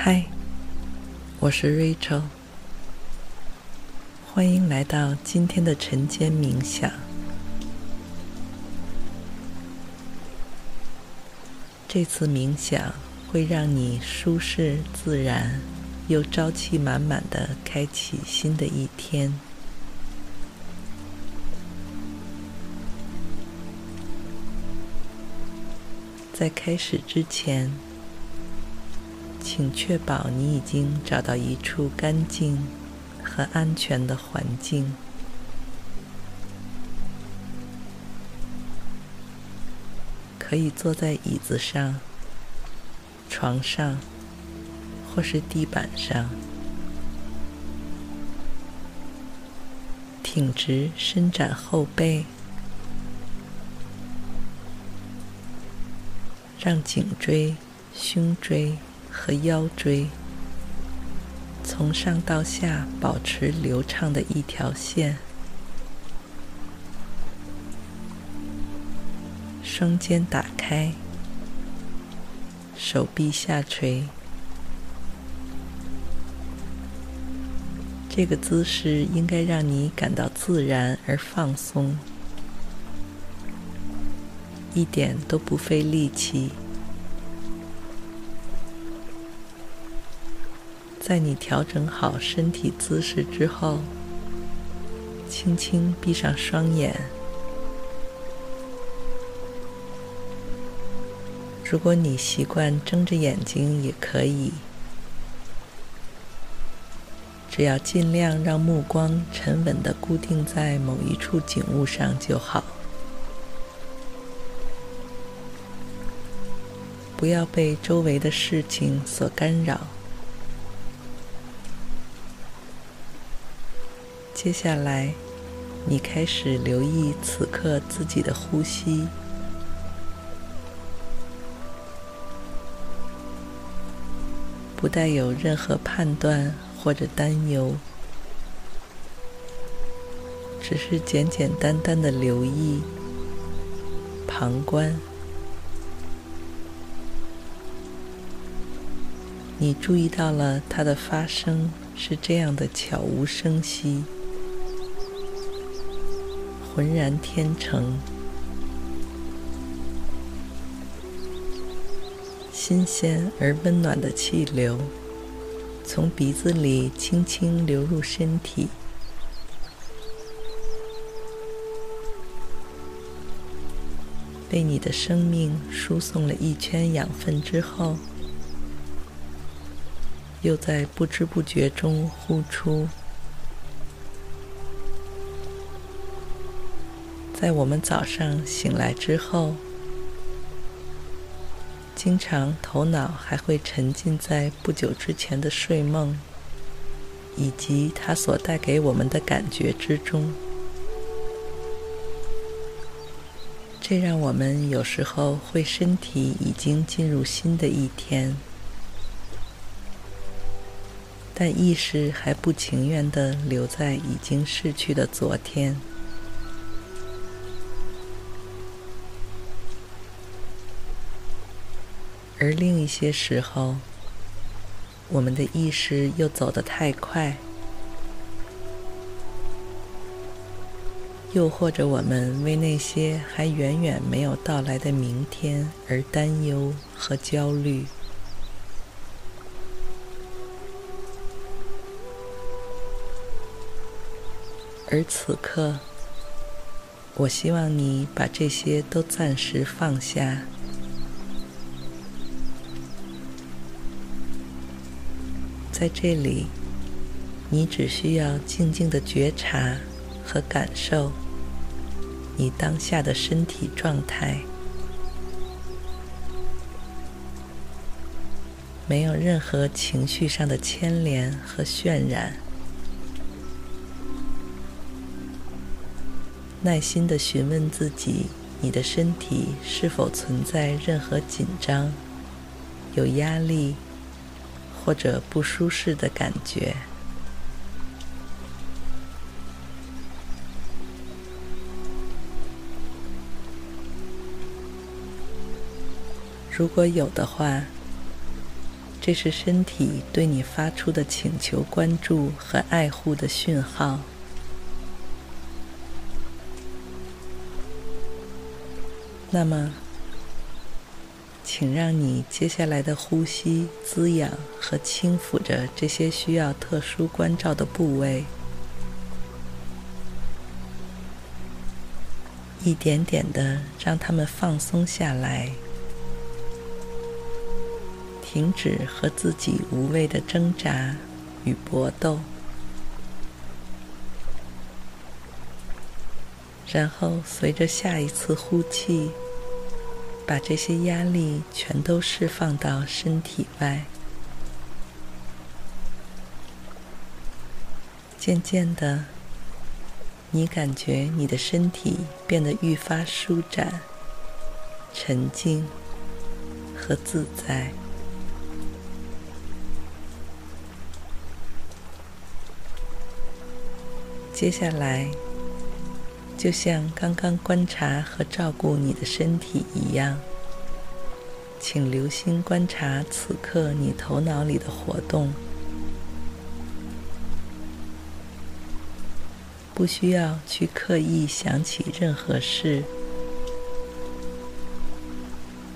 嗨，我是 Rachel，欢迎来到今天的晨间冥想。这次冥想会让你舒适自然又朝气满满的开启新的一天。在开始之前，请确保你已经找到一处干净和安全的环境，可以坐在椅子上、床上或是地板上，挺直伸展后背，让颈椎、胸椎。和腰椎从上到下保持流畅的一条线，双肩打开，手臂下垂。这个姿势应该让你感到自然而放松，一点都不费力气。在你调整好身体姿势之后，轻轻闭上双眼。如果你习惯睁着眼睛也可以，只要尽量让目光沉稳地固定在某一处景物上就好，不要被周围的事情所干扰。接下来，你开始留意此刻自己的呼吸，不带有任何判断或者担忧，只是简简单单的留意、旁观。你注意到了它的发生是这样的悄无声息。浑然天成，新鲜而温暖的气流从鼻子里轻轻流入身体，被你的生命输送了一圈养分之后，又在不知不觉中呼出。在我们早上醒来之后，经常头脑还会沉浸在不久之前的睡梦，以及它所带给我们的感觉之中。这让我们有时候会身体已经进入新的一天，但意识还不情愿地留在已经逝去的昨天。而另一些时候，我们的意识又走得太快，又或者我们为那些还远远没有到来的明天而担忧和焦虑。而此刻，我希望你把这些都暂时放下。在这里，你只需要静静的觉察和感受你当下的身体状态，没有任何情绪上的牵连和渲染，耐心的询问自己：你的身体是否存在任何紧张、有压力或者不舒适的感觉？如果有的话，这是身体对你发出的请求关注和爱护的讯号。那么，请让你接下来的呼吸滋养和轻抚着这些需要特殊关照的部位，一点点的让他们放松下来。停止和自己无谓的挣扎与搏斗，然后随着下一次呼气，把这些压力全都释放到身体外。渐渐的，你感觉你的身体变得愈发舒展、沉静和自在。接下来，就像刚刚观察和照顾你的身体一样，请留心观察此刻你头脑里的活动，不需要去刻意想起任何事，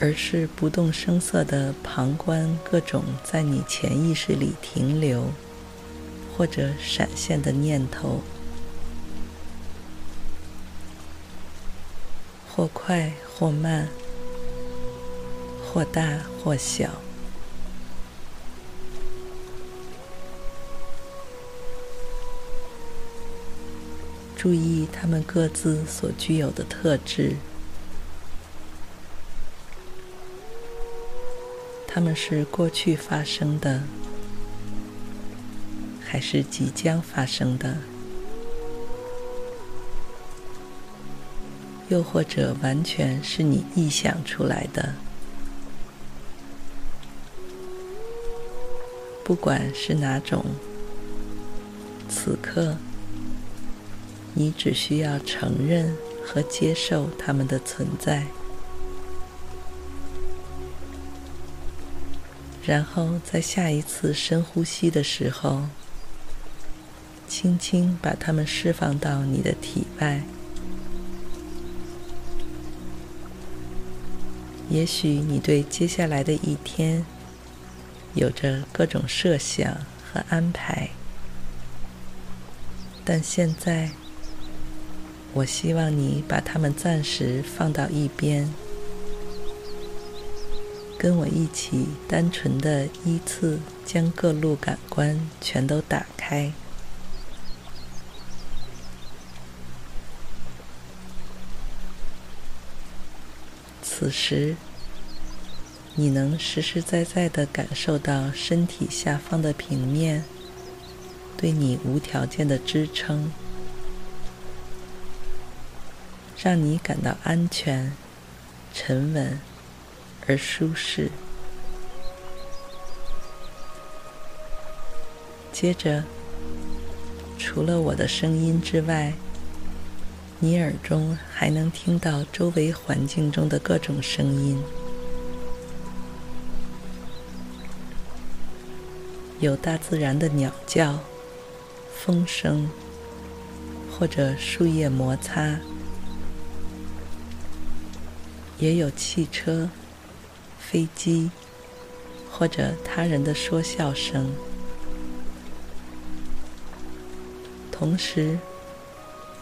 而是不动声色的旁观各种在你潜意识里停留或者闪现的念头。或快或慢，或大或小，注意他们各自所具有的特质。他们是过去发生的，还是即将发生的？又或者完全是你臆想出来的。不管是哪种，此刻你只需要承认和接受它们的存在，然后在下一次深呼吸的时候，轻轻把它们释放到你的体外。也许你对接下来的一天有着各种设想和安排，但现在，我希望你把它们暂时放到一边，跟我一起单纯的依次将各路感官全都打开。此时，你能实实在在地感受到身体下方的平面对你无条件的支撑，让你感到安全、沉稳而舒适。接着，除了我的声音之外，你耳中还能听到周围环境中的各种声音，有大自然的鸟叫、风声，或者树叶摩擦，也有汽车、飞机，或者他人的说笑声，同时，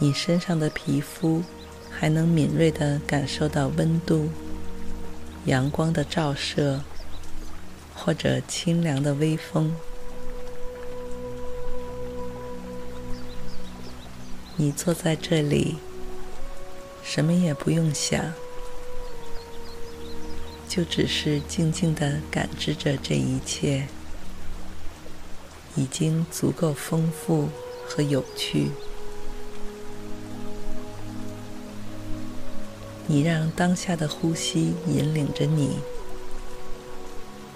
你身上的皮肤还能敏锐地感受到温度、阳光的照射，或者清凉的微风。你坐在这里，什么也不用想，就只是静静地感知着这一切，已经足够丰富和有趣。你让当下的呼吸引领着你，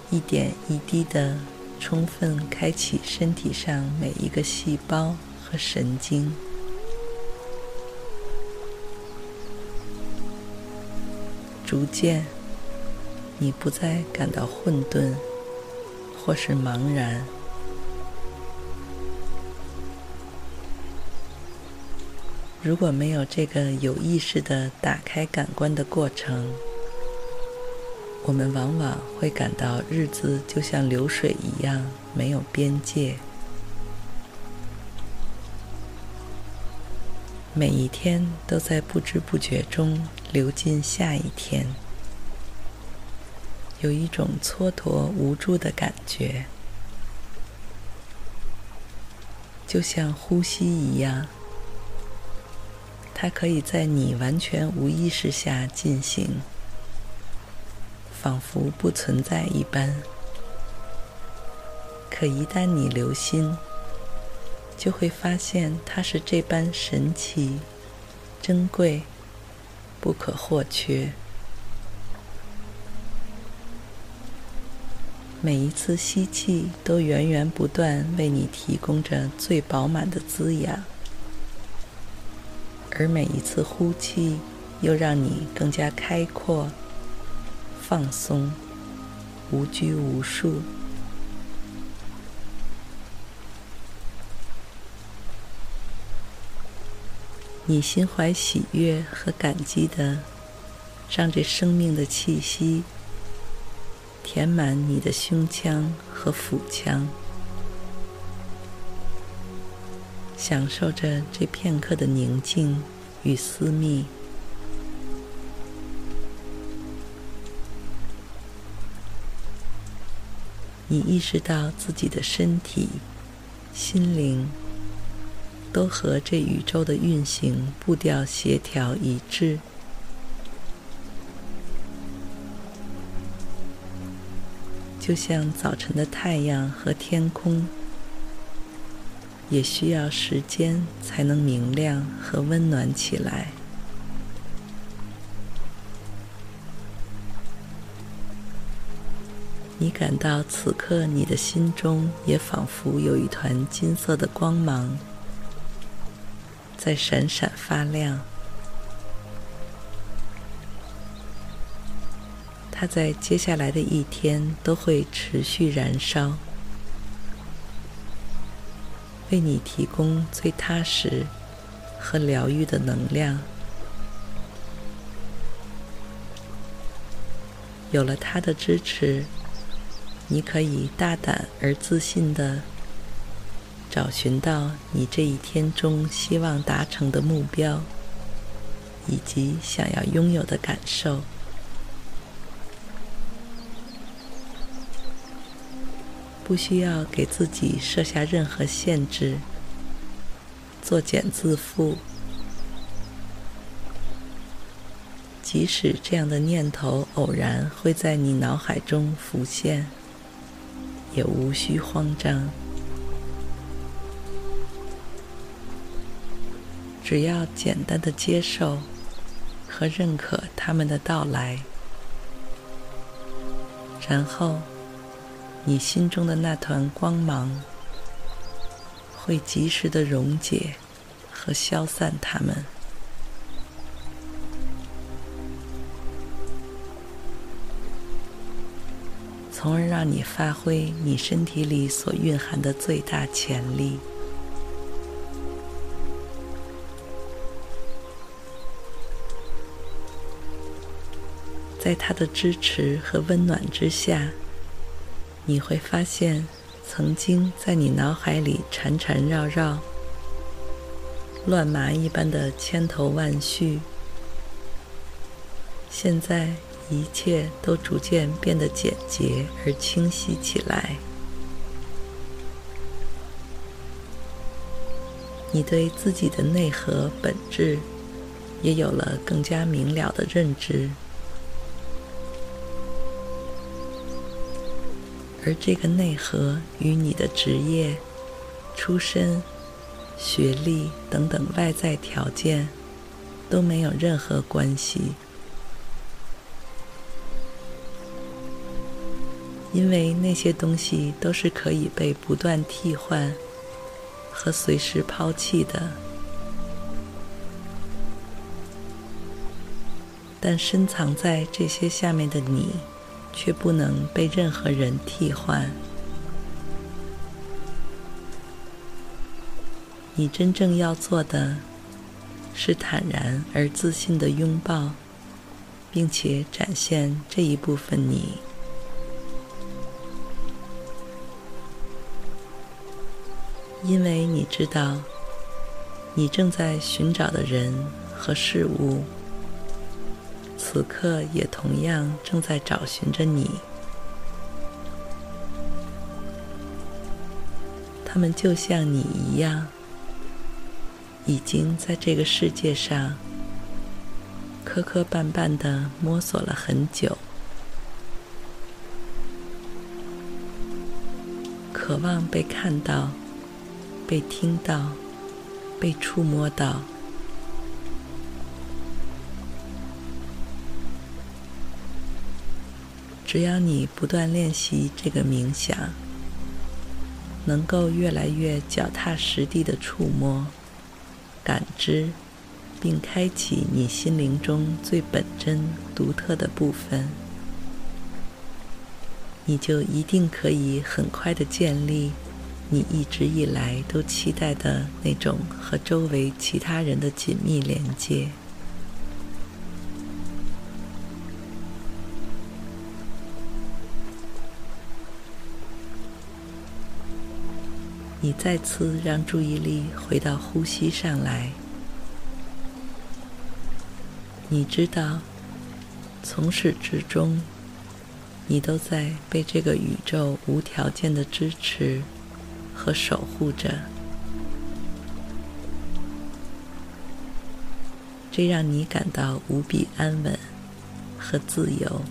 一点一滴的充分开启身体上每一个细胞和神经。逐渐，你不再感到混沌，或是茫然。如果没有这个有意识的打开感官的过程，我们往往会感到日子就像流水一样，没有边界。每一天都在不知不觉中流进下一天，有一种蹉跎无助的感觉，就像呼吸一样，它可以在你完全无意识下进行，仿佛不存在一般。可一旦你留心，就会发现它是这般神奇、珍贵、不可或缺。每一次吸气都源源不断为你提供着最饱满的滋养，而每一次呼气又让你更加开阔、放松、无拘无束。你心怀喜悦和感激的，让这生命的气息填满你的胸腔和腹腔，享受着这片刻的宁静与私密。你意识到自己的身体、心灵。都和这宇宙的运行步调协调一致，就像早晨的太阳和天空，也需要时间才能明亮和温暖起来。你感到此刻你的心中也仿佛有一团金色的光芒。在闪闪发亮，它在接下来的一天都会持续燃烧，为你提供最踏实和疗愈的能量。有了它的支持，你可以大胆而自信的。找寻到你这一天中希望达成的目标，以及想要拥有的感受。不需要给自己设下任何限制，作茧自缚。即使这样的念头偶然会在你脑海中浮现，也无需慌张。只要简单的接受和认可他们的到来，然后你心中的那团光芒会及时的溶解和消散它们，从而让你发挥你身体里所蕴含的最大潜力。在他的支持和温暖之下，你会发现，曾经在你脑海里缠缠绕绕、乱麻一般的千头万绪，现在一切都逐渐变得简洁而清晰起来。你对自己的内核本质也有了更加明了的认知。而这个内核与你的职业、出身、学历等等外在条件都没有任何关系，因为那些东西都是可以被不断替换和随时抛弃的。但深藏在这些下面的你，却不能被任何人替换。你真正要做的，是坦然而自信的拥抱，并且展现这一部分你，因为你知道，你正在寻找的人和事物，此刻也同样正在找寻着你。他们就像你一样。已经在这个世界上磕磕绊绊的摸索了很久，渴望被看到、被听到、被触摸到。只要你不断练习这个冥想，能够越来越脚踏实地的触摸。感知，并开启你心灵中最本真、独特的部分，你就一定可以很快地建立你一直以来都期待的那种和周围其他人的紧密连接。你再次让注意力回到呼吸上来。你知道，从始至终，你都在被这个宇宙无条件的支持和守护着，这让你感到无比安稳和自由。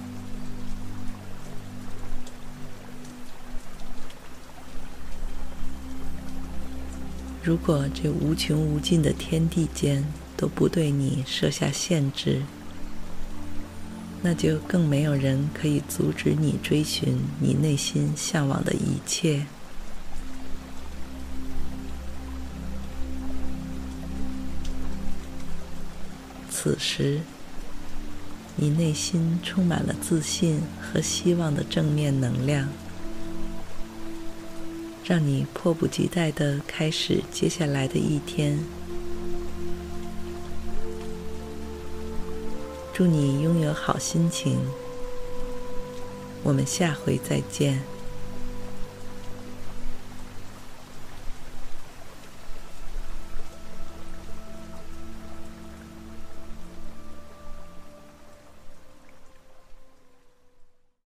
如果这无穷无尽的天地间都不对你设下限制，那就更没有人可以阻止你追寻你内心向往的一切。此时，你内心充满了自信和希望的正面能量。让你迫不及待的开始接下来的一天。祝你拥有好心情。我们下回再见。